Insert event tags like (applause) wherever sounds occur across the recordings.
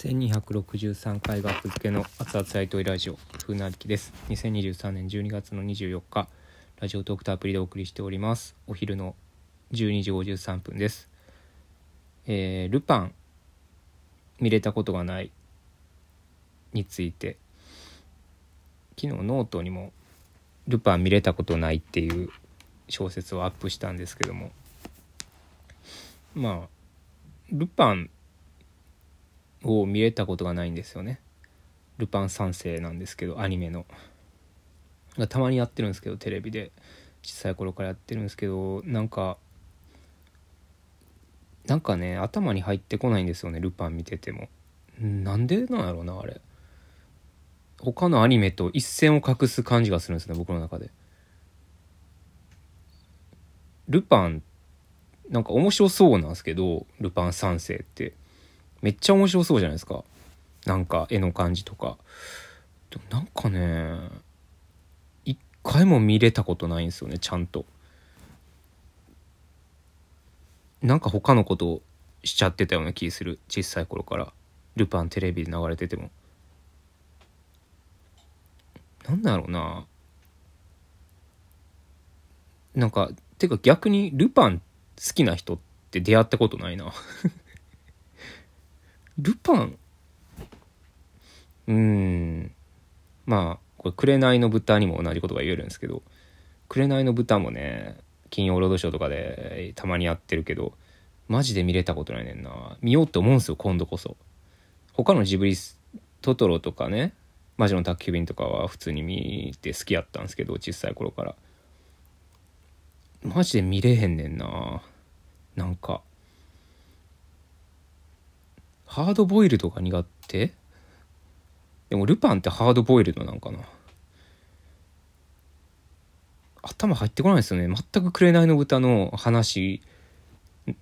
1263回学付けの熱々ライトイラジオ風なりきです。2023年12月の24日ラジオトークとアプリでお送りしております。お昼の12時53分です。えー、ルパン見れたことがないについて。昨日ノートにもルパン見れたことないっていう小説をアップしたんですけども。まあルパンを見れたことがないんですよね。ルパン三世なんですけどアニメの。たまにやってるんですけどテレビで。小さい頃からやってるんですけどなんかなんかね頭に入ってこないんですよねルパン見てても。なんでなんやろうなあれ。他のアニメと一線を画す感じがするんですね僕の中で。ルパンなんか面白そうなんですけどルパン三世って。めっちゃ面白そうじゃないですか。なんか絵の感じとか。でもなんかね一回も見れたことないんですよねちゃんと。なんか他のことしちゃってたような気する。小さい頃から。ルパンテレビで流れてても。なんだろうな。なんかてか逆にルパン好きな人って出会ったことないな。ルパン？うん。まあこれ「紅の豚」にも同じことが言えるんですけど「紅の豚」もね金曜ロードショーとかでたまにやってるけどマジで見れたことないねんな。見ようって思うんすよ今度こそ。他のジブリトトロとかね魔女の宅急便とかは普通に見て好きやったんですけど小さい頃から。マジで見れへんねんな。なんかハードボイルドが苦手？でもルパンってハードボイルドなんかな？頭入ってこないですよね。全く紅の豚の話。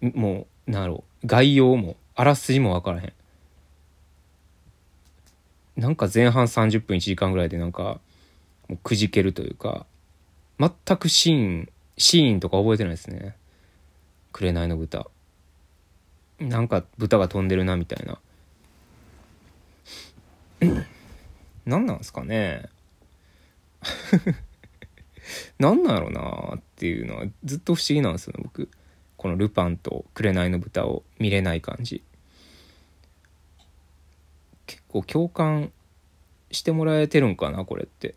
もうなんやろ。概要もあらすじも分からへん。なんか前半30分1時間ぐらいでなんかもうくじけるというか全くシーンシーンとか覚えてないですね。紅の豚。なんか豚が飛んでるなみたいな。(coughs) 何なんすかね。(laughs) 何なんやろなっていうのはずっと不思議なんですよね僕。このルパンと紅の豚を見れない感じ。結構共感してもらえてるんかなこれって。っ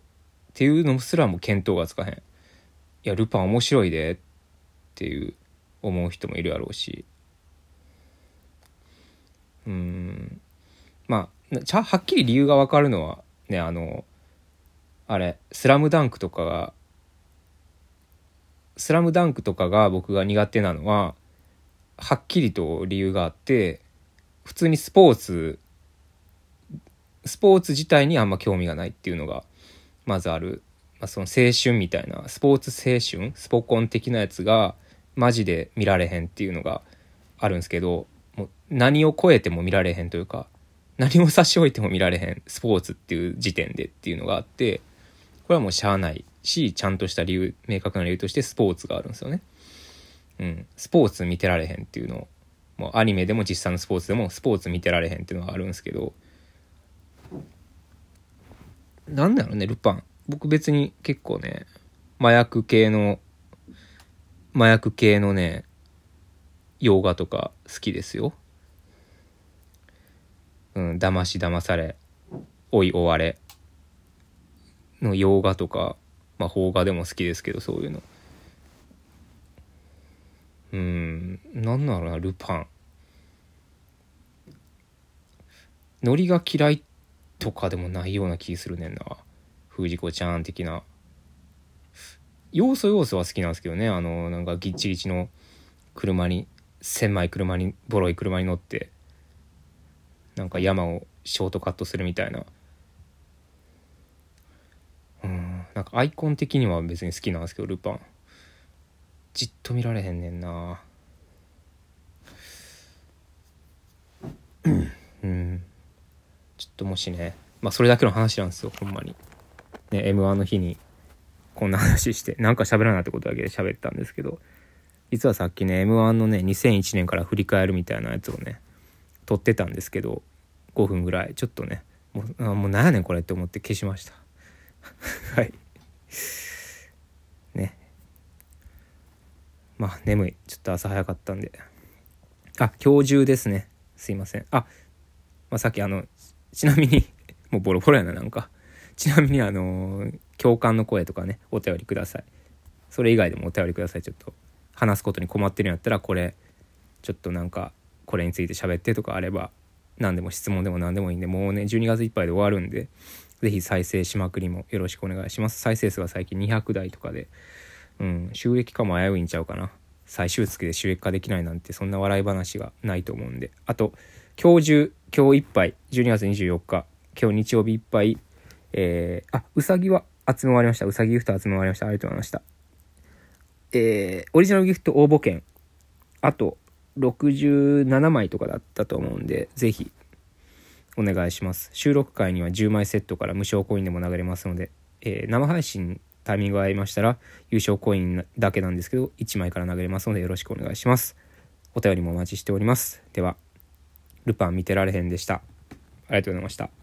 ていうのすらも見当がつかへん。いやルパン面白いでっていう思う人もいるやろうし。うん。まあはっきり理由が分かるのはねあのあれ「スラムダンクとかが「スラムダンクとかが僕が苦手なのははっきりと理由があって普通にスポーツスポーツ自体にあんま興味がないっていうのがまずある、まあ、その青春みたいなスポーツ青春スポコン的なやつがマジで見られへんっていうのがあるんですけど何を超えても見られへんというか何を差し置いても見られへんスポーツっていう時点でっていうのがあってこれはもうしゃあないしちゃんとした理由明確な理由としてスポーツがあるんですよね。うん、スポーツ見てられへんっていうのもうアニメでも実際のスポーツでもスポーツ見てられへんっていうのがあるんですけどなんだろうねルパン僕別に結構ね麻薬系の麻薬系のね洋画とか好きですよ。うん、騙し騙され、追い追われの洋画とか、まあ邦画でも好きですけど、そういうの。うん、なんだろうな、ルパン。ノリが嫌いとかでもないような気するねんな。藤子ちゃん的な。要素要素は好きなんですけどね。あの、なんかギッチギチの車に狭い車にボロい車に乗ってなんか山をショートカットするみたいな。うんなんかアイコン的には別に好きなんですけどルパン。じっと見られへんねんな。うん。ちょっともしねまあそれだけの話なんですよほんまに。ね m 1の日にこんな話してなんか喋らないってことだけで喋ったんですけど。実はさっきね m 1のね2001年から振り返るみたいなやつをね撮ってたんですけど。5分ぐらいちょっとね。もうあもう何やねんこれって思って消しました。(laughs) はい。ね。まあ眠い。ちょっと朝早かったんで。あ今日中ですね。すいません。あ、まあ、さっきあのちなみに (laughs) もうボロボロやななんか。ちなみにあの共感の声とかねお便りください。それ以外でもお便りください。ちょっと話すことに困ってるんやったらこれちょっとなんかこれについて喋ってとかあれば何でも質問でも何でもいいんでもうね12月いっぱいで終わるんで是非再生しまくりもよろしくお願いします。再生数が最近200台とかでうん収益化も危ういんちゃうかな。最終月で収益化できないなんてそんな笑い話がないと思うんで。あと今日中今日いっぱい12月24日今日日曜日いっぱいえー、あうさぎは集め終わりました。うさぎギフト集め終わりました。ありがとうございました。えー、オリジナルギフト応募券。あと67枚とかだったと思うんで、ぜひお願いします。収録回には10枚セットから無償コインでも流れますので、えー、生配信タイミングが合いましたら優勝コインだけなんですけど、1枚から投げれますのでよろしくお願いします。お便りもお待ちしております。では、ルパン見てられへんでした。ありがとうございました。